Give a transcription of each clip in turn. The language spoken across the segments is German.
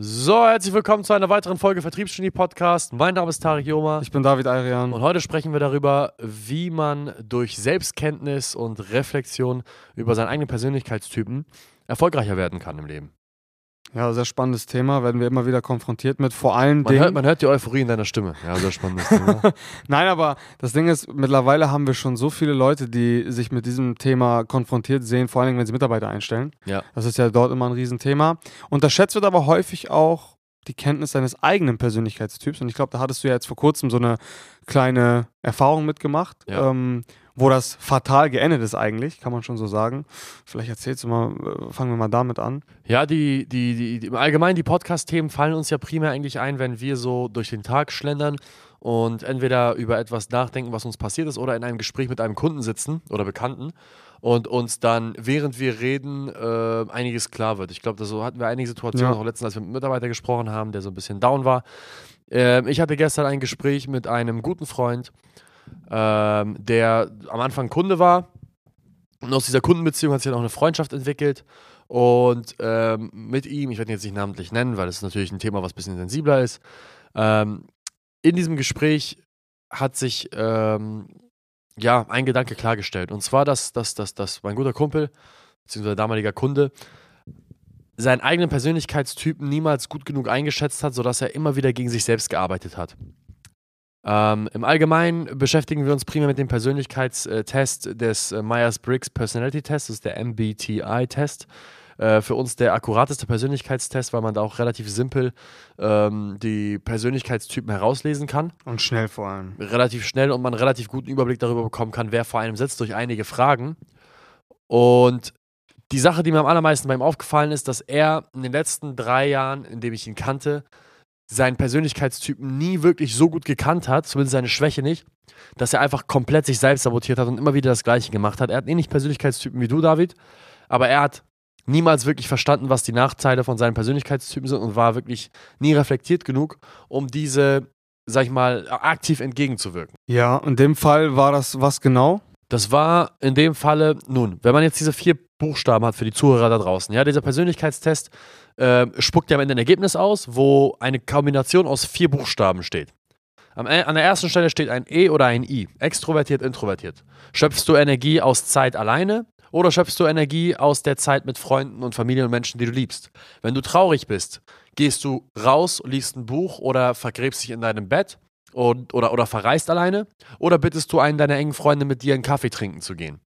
So, herzlich willkommen zu einer weiteren Folge Vertriebsgenie Podcast. Mein Name ist Tarek Joma. Ich bin David Ayrian. Und heute sprechen wir darüber, wie man durch Selbstkenntnis und Reflexion über seinen eigenen Persönlichkeitstypen erfolgreicher werden kann im Leben. Ja, sehr spannendes Thema, werden wir immer wieder konfrontiert mit. Vor allen Man Dingen. hört, man hört die Euphorie in deiner Stimme. Ja, sehr spannendes Thema. Nein, aber das Ding ist, mittlerweile haben wir schon so viele Leute, die sich mit diesem Thema konfrontiert sehen, vor allen Dingen, wenn sie Mitarbeiter einstellen. Ja. Das ist ja dort immer ein Riesenthema. Unterschätzt wird aber häufig auch die Kenntnis deines eigenen Persönlichkeitstyps. Und ich glaube, da hattest du ja jetzt vor kurzem so eine kleine Erfahrung mitgemacht, Ja. ähm, wo das fatal geendet ist eigentlich, kann man schon so sagen. Vielleicht erzählst du mal, äh, fangen wir mal damit an. Ja, die, die, die, die, im Allgemeinen die Podcast-Themen fallen uns ja primär eigentlich ein, wenn wir so durch den Tag schlendern und entweder über etwas nachdenken, was uns passiert ist, oder in einem Gespräch mit einem Kunden sitzen oder Bekannten und uns dann, während wir reden, äh, einiges klar wird. Ich glaube, so hatten wir einige Situationen, Ja. auch letztens, als wir mit einem Mitarbeiter gesprochen haben, der so ein bisschen down war. Ähm, ich hatte gestern ein Gespräch mit einem guten Freund, ähm, der am Anfang Kunde war. Und aus dieser Kundenbeziehung hat sich dann auch eine Freundschaft entwickelt. Und ähm, mit ihm, ich werde ihn jetzt nicht namentlich nennen, weil das ist natürlich ein Thema, was ein bisschen sensibler ist. Ähm, in diesem Gespräch hat sich ähm, ja ein Gedanke klargestellt. Und zwar, dass, dass, dass, dass mein guter Kumpel, beziehungsweise damaliger Kunde, seinen eigenen Persönlichkeitstypen niemals gut genug eingeschätzt hat, sodass er immer wieder gegen sich selbst gearbeitet hat. Ähm, Im Allgemeinen beschäftigen wir uns primär mit dem Persönlichkeitstest des äh, Myers-Briggs Personality Test, das ist der MBTI-Test. Äh, für uns der akkurateste Persönlichkeitstest, weil man da auch relativ simpel ähm, die Persönlichkeitstypen herauslesen kann. Und schnell vor allem. Relativ schnell und man einen relativ guten Überblick darüber bekommen kann, wer vor einem sitzt, durch einige Fragen. Und die Sache, die mir am allermeisten bei ihm aufgefallen ist, dass er in den letzten drei Jahren, in dem ich ihn kannte, seinen Persönlichkeitstypen nie wirklich so gut gekannt hat, zumindest seine Schwäche nicht, dass er einfach komplett sich selbst sabotiert hat und immer wieder das Gleiche gemacht hat. Er hat ähnlich Persönlichkeitstypen wie du, David, aber er hat niemals wirklich verstanden, was die Nachteile von seinen Persönlichkeitstypen sind und war wirklich nie reflektiert genug, um diese, sag ich mal, aktiv entgegenzuwirken. Ja, in dem Fall war das was genau? Das war in dem Falle, nun, wenn man jetzt diese vier Buchstaben hat für die Zuhörer da draußen, ja, dieser Persönlichkeitstest äh, spuckt ja am Ende ein Ergebnis aus, wo eine Kombination aus vier Buchstaben steht. Am, E- an der ersten Stelle steht ein E oder ein I, extrovertiert, introvertiert. Schöpfst du Energie aus Zeit alleine oder schöpfst du Energie aus der Zeit mit Freunden und Familie und Menschen, die du liebst? Wenn du traurig bist, gehst du raus, liest ein Buch oder vergräbst dich in deinem Bett und, oder, oder verreist alleine oder bittest du einen deiner engen Freunde mit dir einen Kaffee trinken zu gehen?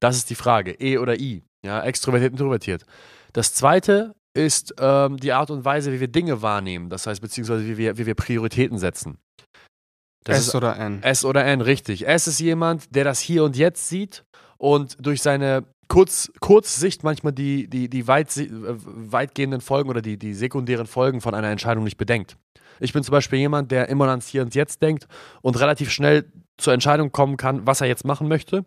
Das ist die Frage. E oder I. Ja, extrovertiert, introvertiert. Das zweite ist ähm, die Art und Weise, wie wir Dinge wahrnehmen. Das heißt, beziehungsweise wie wir, wie wir Prioritäten setzen. Das S ist oder N? S oder N, richtig. S ist jemand, der das Hier und Jetzt sieht und durch seine Kurz, Kurzsicht manchmal die, die, die weit, äh, weitgehenden Folgen oder die, die sekundären Folgen von einer Entscheidung nicht bedenkt. Ich bin zum Beispiel jemand, der immer ans Hier und Jetzt denkt und relativ schnell zur Entscheidung kommen kann, was er jetzt machen möchte.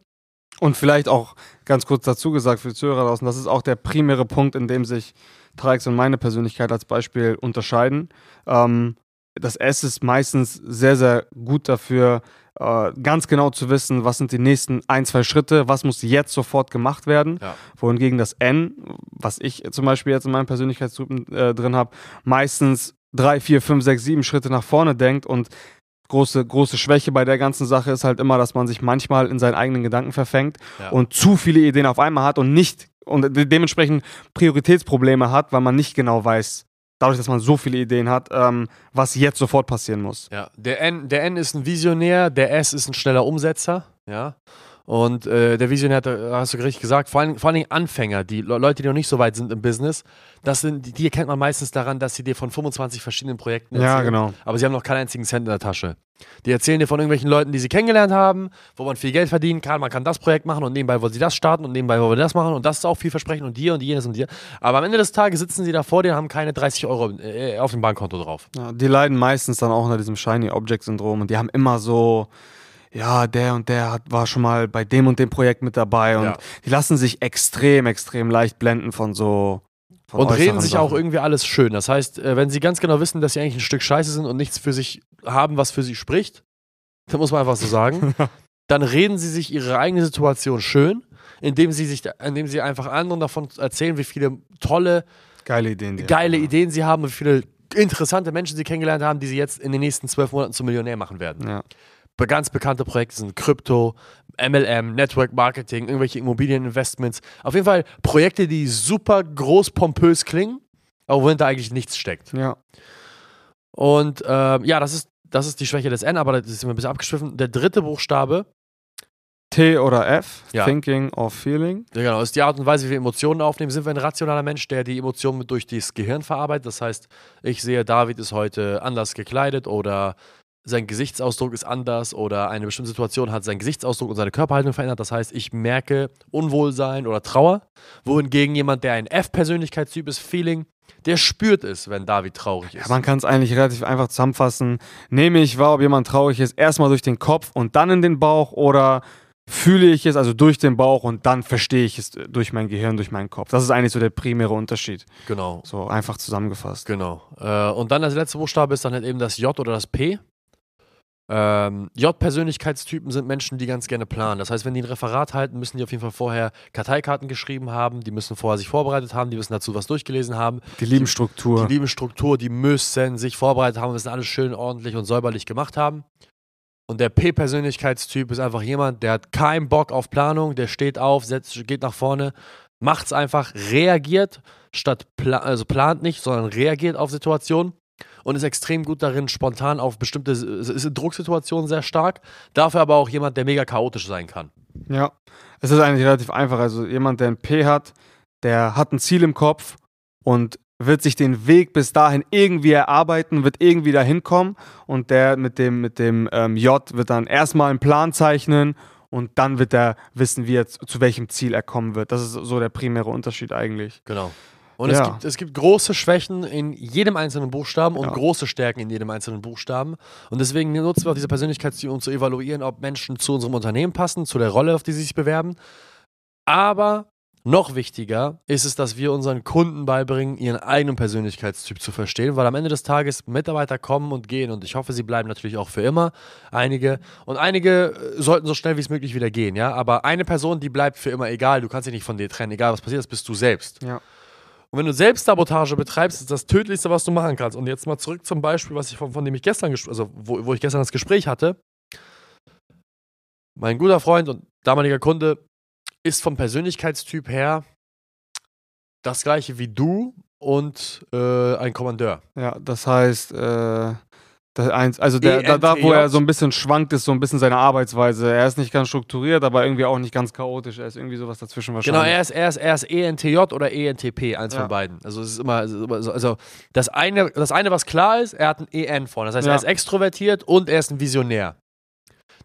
Und vielleicht auch ganz kurz dazu gesagt für die Zuhörer draußen, das ist auch der primäre Punkt, in dem sich Trax und meine Persönlichkeit als Beispiel unterscheiden. Ähm, das S ist meistens sehr, sehr gut dafür, äh, ganz genau zu wissen, was sind die nächsten ein, zwei Schritte, was muss jetzt sofort gemacht werden. Ja. Wohingegen das N, was ich zum Beispiel jetzt in meinem Persönlichkeitstypen äh, drin habe, meistens drei, vier, fünf, sechs, sieben Schritte nach vorne denkt und große, große Schwäche bei der ganzen Sache ist halt immer, dass man sich manchmal in seinen eigenen Gedanken verfängt Ja. und zu viele Ideen auf einmal hat und nicht und de dementsprechend Prioritätsprobleme hat, weil man nicht genau weiß, dadurch, dass man so viele Ideen hat, ähm, was jetzt sofort passieren muss. Ja, der N, der N ist ein Visionär, der S ist ein schneller Umsetzer, ja. Und äh, der Visionär, hat, äh, hast du richtig gesagt, vor allen, vor allen Dingen Anfänger, die Le Leute, die noch nicht so weit sind im Business, das sind, die, die erkennt man meistens daran, dass sie dir von 25 verschiedenen Projekten erzählen. Ja, genau. Aber sie haben noch keinen einzigen Cent in der Tasche. Die erzählen dir von irgendwelchen Leuten, die sie kennengelernt haben, wo man viel Geld verdienen kann, man kann das Projekt machen und nebenbei wollen sie das starten und nebenbei wollen wir das machen und das ist auch viel Versprechen und hier und jenes und hier. Aber am Ende des Tages sitzen sie da vor dir und haben keine 30 Euro äh, auf dem Bankkonto drauf. Ja, die leiden meistens dann auch unter diesem Shiny Object Syndrom und die haben immer so, ja, der und der hat, war schon mal bei dem und dem Projekt mit dabei und Ja. die lassen sich extrem, extrem leicht blenden von so. Von Und reden sich Sachen. auch irgendwie alles schön. Das heißt, äh, wenn sie ganz genau wissen, dass sie eigentlich ein Stück Scheiße sind und nichts für sich haben, was für sie spricht, dann muss man einfach so sagen, dann reden sie sich ihre eigene Situation schön, indem sie sich, indem sie einfach anderen davon erzählen, wie viele tolle Geile Ideen. Geile haben. Ideen sie haben und wie viele interessante Menschen sie kennengelernt haben, die sie jetzt in den nächsten zwölf Monaten zum Millionär machen werden. Ja. Ganz bekannte Projekte sind Krypto, MLM, Network Marketing, irgendwelche Immobilieninvestments. Auf jeden Fall Projekte, die super groß pompös klingen, aber wohinter eigentlich nichts steckt. ja. Und ähm, ja, das ist, das ist die Schwäche des N, aber das ist mir ein bisschen abgeschwiffen. Der dritte Buchstabe, T oder F, Ja. Thinking or Feeling. ja, genau, ist die Art und Weise, wie wir Emotionen aufnehmen. Sind wir ein rationaler Mensch, der die Emotionen durch das Gehirn verarbeitet? Das heißt, ich sehe, David ist heute anders gekleidet oder sein Gesichtsausdruck ist anders oder eine bestimmte Situation hat seinen Gesichtsausdruck und seine Körperhaltung verändert. Das heißt, ich merke Unwohlsein oder Trauer. Wohingegen jemand, der ein F-Persönlichkeitstyp ist, Feeling, der spürt es, wenn David traurig ist. Ja, man kann es eigentlich relativ einfach zusammenfassen. Nehme ich wahr, ob jemand traurig ist, erstmal durch den Kopf und dann in den Bauch oder fühle ich es also durch den Bauch und dann verstehe ich es durch mein Gehirn, durch meinen Kopf. Das ist eigentlich so der primäre Unterschied. genau. So einfach zusammengefasst. Genau. Äh, und dann das letzte Buchstabe ist dann halt eben das J oder das P. Ähm, J-Persönlichkeitstypen sind Menschen, die ganz gerne planen. Das heißt, wenn die ein Referat halten, müssen die auf jeden Fall vorher Karteikarten geschrieben haben, die müssen vorher sich vorbereitet haben, die müssen dazu was durchgelesen haben. Die lieben Struktur. Die lieben Struktur, die müssen sich vorbereitet haben, müssen alles schön ordentlich und säuberlich gemacht haben. Und der P-Persönlichkeitstyp ist einfach jemand, der hat keinen Bock auf Planung, der steht auf, setzt, geht nach vorne, macht's einfach, reagiert, statt pla also plant nicht, sondern reagiert auf Situationen und ist extrem gut darin, spontan auf bestimmte, ist in Drucksituationen sehr stark, dafür aber auch jemand, der mega chaotisch sein kann. Ja, es ist eigentlich relativ einfach. Also jemand, der ein P hat, der hat ein Ziel im Kopf und wird sich den Weg bis dahin irgendwie erarbeiten, wird irgendwie dahin kommen und der mit dem, mit dem ähm, J wird dann erstmal einen Plan zeichnen und dann wird er wissen, wie er zu, zu welchem Ziel er kommen wird. Das ist so der primäre Unterschied eigentlich. Genau. Und es, Ja. gibt, es gibt große Schwächen in jedem einzelnen Buchstaben und Ja. große Stärken in jedem einzelnen Buchstaben. Und deswegen nutzen wir auch diese Persönlichkeitstypen, um zu evaluieren, ob Menschen zu unserem Unternehmen passen, zu der Rolle, auf die sie sich bewerben. Aber noch wichtiger ist es, dass wir unseren Kunden beibringen, ihren eigenen Persönlichkeitstyp zu verstehen, weil am Ende des Tages Mitarbeiter kommen und gehen und ich hoffe, sie bleiben natürlich auch für immer. Einige und einige äh, sollten so schnell wie es möglich wieder gehen, ja. Aber eine Person, die bleibt für immer egal. Du kannst dich nicht von dir trennen, egal was passiert, das bist du selbst. Ja. Und wenn du Selbstsabotage betreibst, ist das Tödlichste, was du machen kannst. Und jetzt mal zurück zum Beispiel, was ich von, von dem ich gestern, ges- also wo, wo ich gestern das Gespräch hatte. Mein guter Freund und damaliger Kunde ist vom Persönlichkeitstyp her das gleiche wie du und äh, ein Kommandeur. Ja, das heißt, äh, der eins, also der, da, da, wo er so ein bisschen schwankt, ist so ein bisschen seine Arbeitsweise. Er ist nicht ganz strukturiert, aber irgendwie auch nicht ganz chaotisch. Er ist irgendwie sowas dazwischen wahrscheinlich. Genau, er ist, er ist, er ist ENTJ oder ENTP, eins Ja. von beiden. Also es ist immer, also das eine, das eine, was klar ist, er hat ein EN vorne. Das heißt, Ja. er ist extrovertiert und er ist ein Visionär.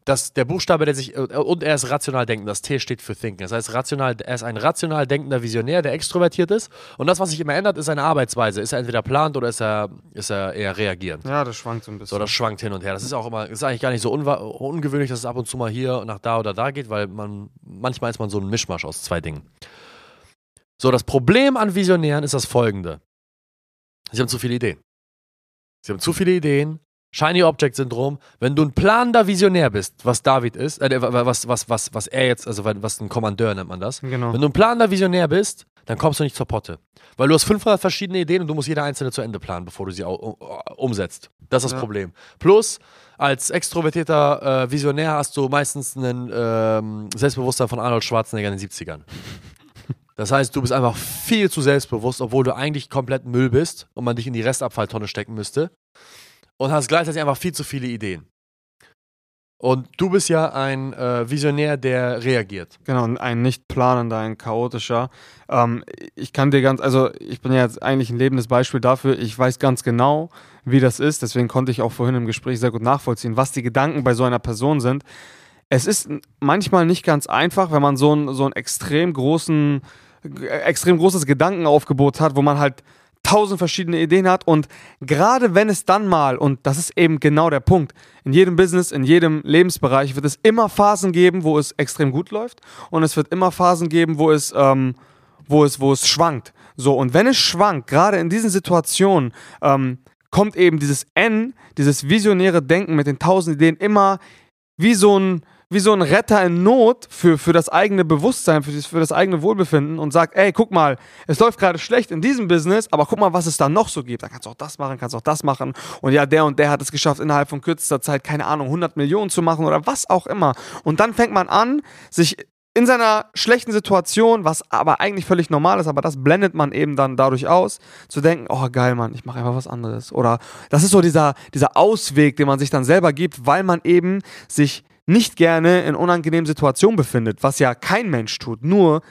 Das, der Buchstabe, der sich, äh, und er ist rational denken, das T steht für Thinken. Das heißt, rational, er ist ein rational denkender Visionär, der extrovertiert ist. Und das, was sich immer ändert, ist seine Arbeitsweise. Ist er entweder plant oder ist er, ist er eher reagierend. Ja, das schwankt so ein bisschen. So, das schwankt hin und her. Das ist auch immer, ist eigentlich gar nicht so ungewöhnlich, dass es ab und zu mal hier nach da oder da geht, weil man, manchmal ist man so ein Mischmasch aus zwei Dingen. So, das Problem an Visionären ist das folgende. Sie haben zu viele Ideen. Sie haben zu viele Ideen. Shiny Object Syndrom. Wenn du ein planender Visionär bist, was David ist, äh, was, was, was, was er jetzt, also was ein Kommandeur nennt man das. genau. Wenn du ein planender Visionär bist, dann kommst du nicht zur Potte. Weil du hast 500 verschiedene Ideen und du musst jede einzelne zu Ende planen, bevor du sie umsetzt. Das ist das Ja. Problem. Plus, als extrovertierter äh, Visionär hast du meistens einen ähm, Selbstbewusstsein von Arnold Schwarzenegger in den 70ern. Das heißt, du bist einfach viel zu selbstbewusst, obwohl du eigentlich komplett Müll bist und man dich in die Restabfalltonne stecken müsste. Und hast gleichzeitig einfach viel zu viele Ideen. Und du bist ja ein äh, Visionär, der reagiert. Genau, ein nicht planender, ein chaotischer. Ähm, ich kann dir ganz, also ich bin ja jetzt eigentlich ein lebendes Beispiel dafür. Ich weiß ganz genau, wie das ist. Deswegen konnte ich auch vorhin im Gespräch sehr gut nachvollziehen, was die Gedanken bei so einer Person sind. Es ist manchmal nicht ganz einfach, wenn man so ein, so ein extrem großen, extrem großes Gedankenaufgebot hat, wo man halt tausend verschiedene Ideen hat und gerade wenn es dann mal, und das ist eben genau der Punkt, in jedem Business, in jedem Lebensbereich wird es immer Phasen geben, wo es extrem gut läuft und es wird immer Phasen geben, wo es, ähm, wo es, wo es schwankt. So, und wenn es schwankt, gerade in diesen Situationen, ähm, kommt eben dieses N, dieses visionäre Denken mit den tausend Ideen immer wie so ein, wie so ein Retter in Not für, für das eigene Bewusstsein, für das, für das eigene Wohlbefinden und sagt, ey, guck mal, es läuft gerade schlecht in diesem Business, aber guck mal, was es da noch so gibt. Da kannst du auch das machen, kannst auch das machen. Und ja, der und der hat es geschafft, innerhalb von kürzester Zeit, keine Ahnung, 100 Millionen zu machen oder was auch immer. Und dann fängt man an, sich in seiner schlechten Situation, was aber eigentlich völlig normal ist, aber das blendet man eben dann dadurch aus, zu denken, oh geil, Mann, ich mache einfach was anderes. Oder das ist so dieser, dieser Ausweg, den man sich dann selber gibt, weil man eben sich nicht gerne in unangenehmen Situationen befindet, was ja kein Mensch tut. Nur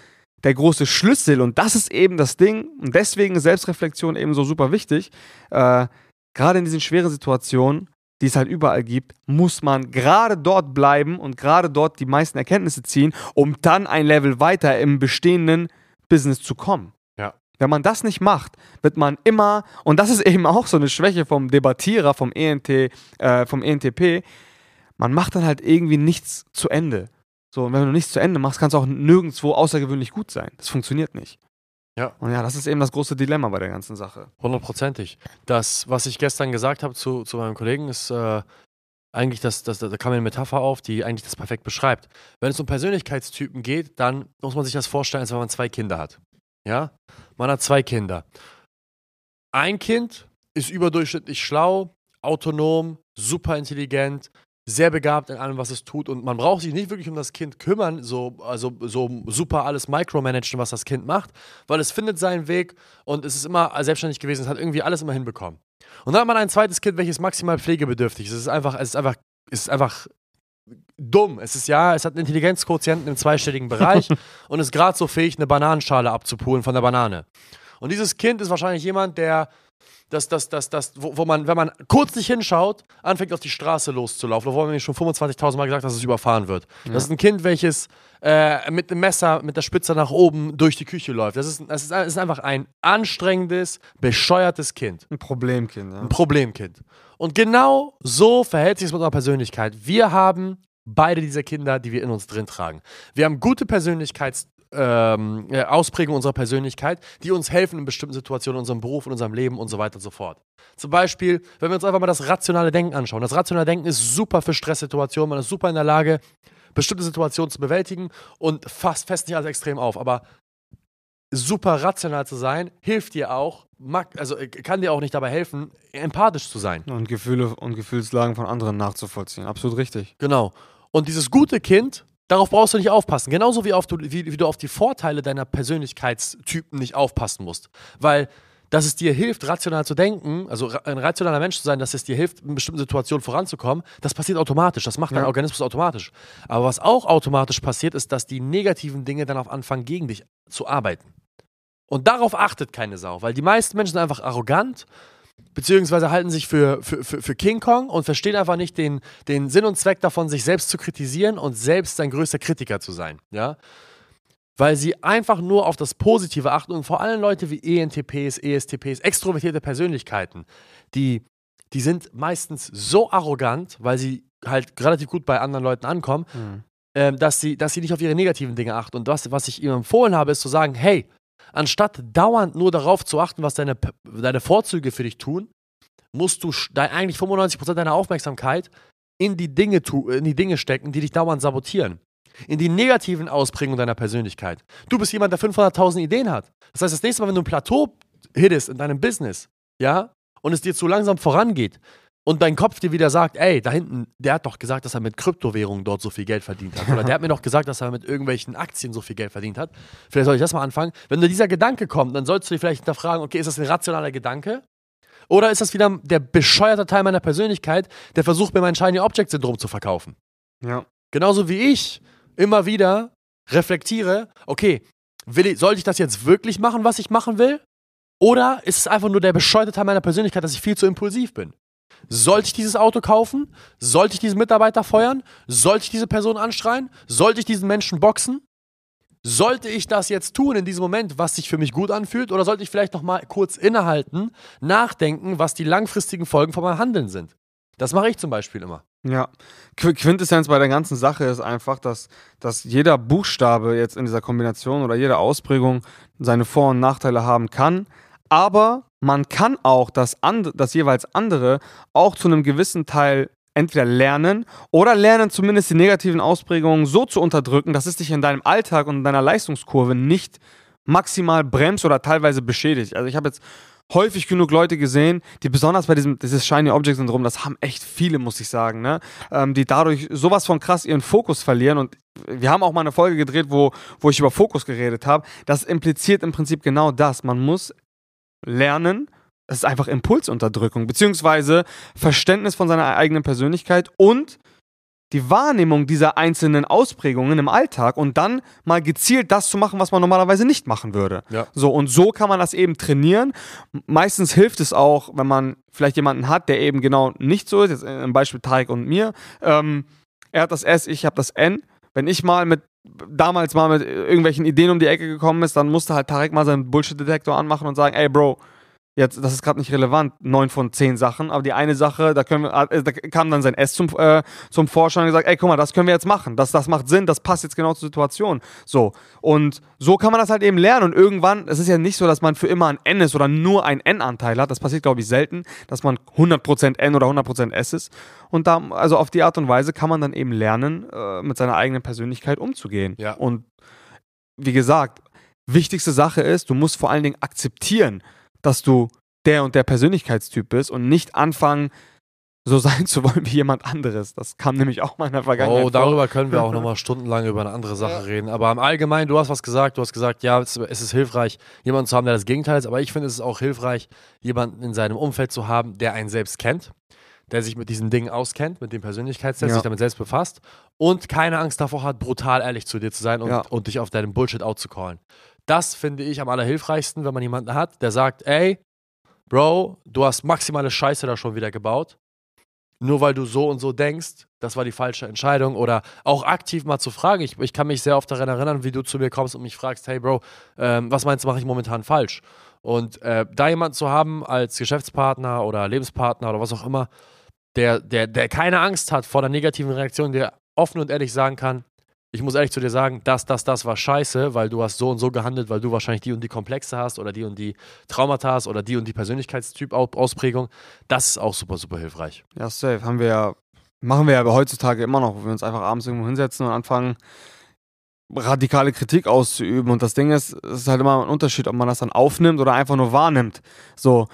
der große Schlüssel, und das ist eben das Ding, und deswegen ist Selbstreflexion eben so super wichtig, äh, gerade in diesen schweren Situationen, die es halt überall gibt, muss man gerade dort bleiben und gerade dort die meisten Erkenntnisse ziehen, um dann ein Level weiter im bestehenden Business zu kommen. Ja. Wenn man das nicht macht, wird man immer, und das ist eben auch so eine Schwäche vom Debattierer, vom ENT, äh, vom ENTP, man macht dann halt irgendwie nichts zu Ende. So, und wenn du nichts zu Ende machst, kannst du auch nirgendwo außergewöhnlich gut sein. Das funktioniert nicht. Ja. Und ja, das ist eben das große Dilemma bei der ganzen Sache. Hundertprozentig. Das, was ich gestern gesagt habe zu, zu meinem Kollegen, ist äh, eigentlich, das, das, da kam mir eine Metapher auf, die eigentlich das perfekt beschreibt. Wenn es um Persönlichkeitstypen geht, dann muss man sich das vorstellen, als wenn man zwei Kinder hat. Ja? Man hat zwei Kinder. Ein Kind ist überdurchschnittlich schlau, autonom, super intelligent, sehr begabt in allem, was es tut und man braucht sich nicht wirklich um das Kind kümmern, so, also so super alles micromanagen, was das Kind macht, weil es findet seinen Weg und es ist immer selbstständig gewesen, es hat irgendwie alles immer hinbekommen. Und dann hat man ein zweites Kind, welches maximal pflegebedürftig ist. Es ist einfach, es ist einfach, es ist einfach dumm. Es ist ja, es hat einen Intelligenzquotienten im zweistelligen Bereich und ist gerade so fähig, eine Bananenschale abzupulen von der Banane. Und dieses Kind ist wahrscheinlich jemand, der das, das, das, das, wo, wo, man, wenn man kurz nicht hinschaut, anfängt auf die Straße loszulaufen, obwohl man mir schon 25.000 Mal gesagt, dass es überfahren wird. Ja. Das ist ein Kind, welches äh, mit einem Messer, mit der Spitze nach oben durch die Küche läuft. Das ist, das ist, das ist einfach ein anstrengendes, bescheuertes Kind. Ein Problemkind, ja. Ein Problemkind. Und genau so verhält sich es mit unserer Persönlichkeit. Wir haben beide diese Kinder, die wir in uns drin tragen. Wir haben gute Persönlichkeits- ähm, äh, Ausprägungen unserer Persönlichkeit, die uns helfen in bestimmten Situationen in unserem Beruf, in unserem Leben und so weiter und so fort. Zum Beispiel, wenn wir uns einfach mal das rationale Denken anschauen. Das rationale Denken ist super für Stresssituationen, man ist super in der Lage, bestimmte Situationen zu bewältigen und fasst fest nicht alles extrem auf. Aber super rational zu sein, hilft dir auch, also äh, kann dir auch nicht dabei helfen, empathisch zu sein. Und Gefühle und Gefühlslagen von anderen nachzuvollziehen. Absolut richtig. Genau. Und dieses gute Kind Darauf brauchst du nicht aufpassen. Genauso wie, auf du, wie, wie du auf die Vorteile deiner Persönlichkeitstypen nicht aufpassen musst. Weil dass es dir hilft, rational zu denken, also ein rationaler Mensch zu sein, dass es dir hilft, in bestimmten Situationen voranzukommen, das passiert automatisch. Das macht ja. dein Organismus automatisch. Aber was auch automatisch passiert, ist, dass die negativen Dinge dann auf anfangen, gegen dich zu arbeiten. Und darauf achtet keine Sau, weil die meisten Menschen sind einfach arrogant beziehungsweise halten sich für, für, für, für, King Kong und verstehen einfach nicht den, den Sinn und Zweck davon, sich selbst zu kritisieren und selbst sein größter Kritiker zu sein. Ja? Weil sie einfach nur auf das Positive achten und vor allem Leute wie ENTPs, ESTPs, extrovertierte Persönlichkeiten, die, die sind meistens so arrogant, weil sie halt relativ gut bei anderen Leuten ankommen, mhm. ähm, dass, sie, dass sie nicht auf ihre negativen Dinge achten. Und das, was ich ihnen empfohlen habe, ist zu sagen, hey, anstatt dauernd nur darauf zu achten, was deine, deine Vorzüge für dich tun, musst du eigentlich 95% deiner Aufmerksamkeit in die, Dinge in die Dinge stecken, die dich dauernd sabotieren. In die negativen Ausprägungen deiner Persönlichkeit. Du bist jemand, der 500.000 Ideen hat. Das heißt, das nächste Mal, wenn du ein Plateau hittest in deinem Business, ja, und es dir zu langsam vorangeht, und dein Kopf dir wieder sagt, ey, da hinten, der hat doch gesagt, dass er mit Kryptowährungen dort so viel Geld verdient hat. Oder der hat mir doch gesagt, dass er mit irgendwelchen Aktien so viel Geld verdient hat. Vielleicht soll ich das mal anfangen. Wenn dir dieser Gedanke kommt, dann solltest du dir vielleicht hinterfragen, okay, ist das ein rationaler Gedanke? Oder ist das wieder der bescheuerte Teil meiner Persönlichkeit, der versucht, mir mein Shiny Object Syndrom zu verkaufen? Ja. Genauso wie ich immer wieder reflektiere, okay, ich, sollte ich das jetzt wirklich machen, was ich machen will? Oder ist es einfach nur der bescheuerte Teil meiner Persönlichkeit, dass ich viel zu impulsiv bin? Sollte ich dieses Auto kaufen? Sollte ich diesen Mitarbeiter feuern? Sollte ich diese Person anschreien? Sollte ich diesen Menschen boxen? Sollte ich das jetzt tun in diesem Moment, was sich für mich gut anfühlt? Oder sollte ich vielleicht noch mal kurz innehalten, nachdenken, was die langfristigen Folgen von meinem Handeln sind? Das mache ich zum Beispiel immer. Ja, Quintessenz bei der ganzen Sache ist einfach, dass, dass jeder Buchstabe jetzt in dieser Kombination oder jede Ausprägung seine Vor- und Nachteile haben kann, aber man kann auch das, das jeweils andere auch zu einem gewissen Teil entweder lernen oder lernen zumindest die negativen Ausprägungen so zu unterdrücken, dass es dich in deinem Alltag und in deiner Leistungskurve nicht maximal bremst oder teilweise beschädigt. Also ich habe jetzt häufig genug Leute gesehen, die besonders bei diesem dieses Shiny Object Syndrom, das haben echt viele, muss ich sagen, ne? Ähm, die dadurch sowas von krass ihren Fokus verlieren und wir haben auch mal eine Folge gedreht, wo, wo ich über Fokus geredet habe. Das impliziert im Prinzip genau das. Man muss lernen, das ist einfach Impulsunterdrückung, beziehungsweise Verständnis von seiner eigenen Persönlichkeit und die Wahrnehmung dieser einzelnen Ausprägungen im Alltag und dann mal gezielt das zu machen, was man normalerweise nicht machen würde. Ja. So, und so kann man das eben trainieren. Meistens hilft es auch, wenn man vielleicht jemanden hat, der eben genau nicht so ist. Jetzt im Beispiel Tarek und mir. Ähm, er hat das S, ich habe das N. Wenn ich mal mit damals mal mit irgendwelchen Ideen um die Ecke gekommen ist, dann musste halt Tarek mal seinen Bullshit-Detektor anmachen und sagen, ey Bro, jetzt, das ist gerade nicht relevant, neun von zehn Sachen, aber die eine Sache, da, können wir, äh, da kam dann sein S zum, äh, zum Vorschein und gesagt, ey, guck mal, das können wir jetzt machen, das, das macht Sinn, das passt jetzt genau zur Situation. So, und so kann man das halt eben lernen und irgendwann, es ist ja nicht so, dass man für immer ein N ist oder nur ein N-Anteil hat, das passiert, glaube ich, selten, dass man 100% N oder 100% S ist und da, also auf die Art und Weise kann man dann eben lernen, äh, mit seiner eigenen Persönlichkeit umzugehen. Ja. Und wie gesagt, wichtigste Sache ist, du musst vor allen Dingen akzeptieren, dass du der und der Persönlichkeitstyp bist und nicht anfangen, so sein zu wollen wie jemand anderes. Das kam nämlich auch mal in der Vergangenheit. Oh, vor. darüber können wir auch nochmal stundenlang über eine andere Sache Ja. reden. Aber im Allgemeinen, du hast was gesagt, du hast gesagt, ja, es, es ist hilfreich, jemanden zu haben, der das Gegenteil ist. Aber ich finde, es ist auch hilfreich, jemanden in seinem Umfeld zu haben, der einen selbst kennt, der sich mit diesen Dingen auskennt, mit dem Persönlichkeitstest, Ja. sich damit selbst befasst und keine Angst davor hat, brutal ehrlich zu dir zu sein und, Ja. und dich auf deinem Bullshit outzucallen. Das finde ich am allerhilfreichsten, wenn man jemanden hat, der sagt, ey, Bro, du hast maximale Scheiße da schon wieder gebaut. Nur weil du so und so denkst, das war die falsche Entscheidung. Oder auch aktiv mal zu fragen. Ich, ich kann mich sehr oft daran erinnern, wie du zu mir kommst und mich fragst, hey Bro, ähm, was meinst du, mache ich momentan falsch? Und äh, da jemanden zu haben als Geschäftspartner oder Lebenspartner oder was auch immer, der, der, der keine Angst hat vor der negativen Reaktion, der offen und ehrlich sagen kann, ich muss ehrlich zu dir sagen, das, das, das war scheiße, weil du hast so und so gehandelt, weil du wahrscheinlich die und die Komplexe hast oder die und die Traumata hast oder die und die Persönlichkeitstyp-Ausprägung. Das ist auch super, super hilfreich. Ja, safe. Haben wir ja, machen wir ja heutzutage immer noch, wo wir uns einfach abends irgendwo hinsetzen und anfangen, radikale Kritik auszuüben. Und das Ding ist, es ist halt immer ein Unterschied, ob man das dann aufnimmt oder einfach nur wahrnimmt. So.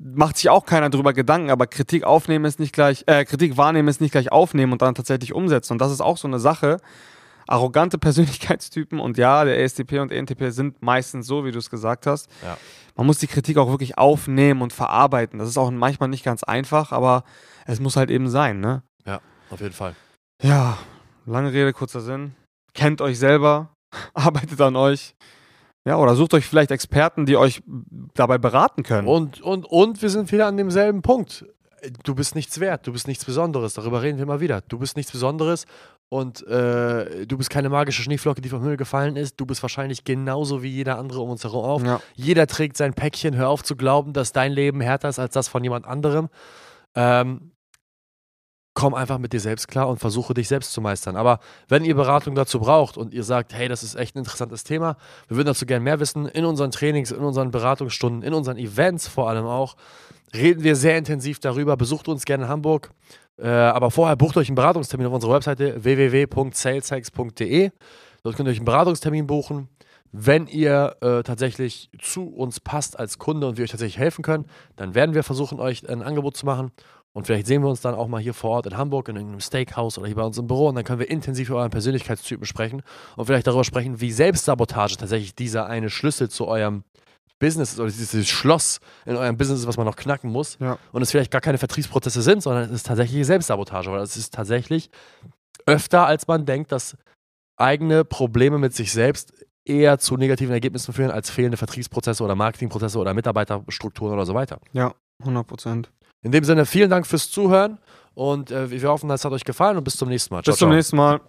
Macht sich auch keiner drüber Gedanken, aber Kritik aufnehmen ist nicht gleich, äh, Kritik wahrnehmen ist nicht gleich aufnehmen und dann tatsächlich umsetzen. Und das ist auch so eine Sache. Arrogante Persönlichkeitstypen und ja, der ESTP und ENTP sind meistens so, wie du es gesagt hast. Ja. Man muss die Kritik auch wirklich aufnehmen und verarbeiten. Das ist auch manchmal nicht ganz einfach, aber es muss halt eben sein, ne? Auf jeden Fall. Ja, lange Rede, kurzer Sinn. Kennt euch selber, arbeitet an euch. Ja, oder sucht euch vielleicht Experten, die euch dabei beraten können. Und, und, und wir sind wieder an demselben Punkt. Du bist nichts wert, du bist nichts Besonderes. Darüber reden wir immer wieder. Du bist nichts Besonderes und äh, du bist keine magische Schneeflocke, die vom Himmel gefallen ist. Du bist wahrscheinlich genauso wie jeder andere um uns herum auf. ja, Jeder trägt sein Päckchen. Hör auf zu glauben, dass dein Leben härter ist als das von jemand anderem. Ähm, komm einfach mit dir selbst klar und versuche dich selbst zu meistern. Aber wenn ihr Beratung dazu braucht und ihr sagt, hey, das ist echt ein interessantes Thema, wir würden dazu gerne mehr wissen, in unseren Trainings, in unseren Beratungsstunden, in unseren Events vor allem auch, reden wir sehr intensiv darüber. Besucht uns gerne in Hamburg. Äh, aber vorher bucht euch einen Beratungstermin auf unserer Webseite www.saleshacks.de. Dort könnt ihr euch einen Beratungstermin buchen. Wenn ihr äh, tatsächlich zu uns passt als Kunde und wir euch tatsächlich helfen können, dann werden wir versuchen, euch ein Angebot zu machen. Und vielleicht sehen wir uns dann auch mal hier vor Ort in Hamburg in irgendeinem Steakhouse oder hier bei uns im Büro und dann können wir intensiv über euren Persönlichkeitstypen sprechen und vielleicht darüber sprechen, wie Selbstsabotage tatsächlich dieser eine Schlüssel zu eurem Business ist oder dieses Schloss in eurem Business ist, was man noch knacken muss. Ja. Und es vielleicht gar keine Vertriebsprozesse sind, sondern es ist tatsächlich Selbstsabotage, weil es ist tatsächlich öfter, als man denkt, dass eigene Probleme mit sich selbst eher zu negativen Ergebnissen führen als fehlende Vertriebsprozesse oder Marketingprozesse oder Mitarbeiterstrukturen oder so weiter. ja, 100 Prozent. In dem Sinne, vielen Dank fürs Zuhören und äh, wir hoffen, es hat euch gefallen und bis zum nächsten Mal. Ciao, Bis zum ciao. nächsten Mal.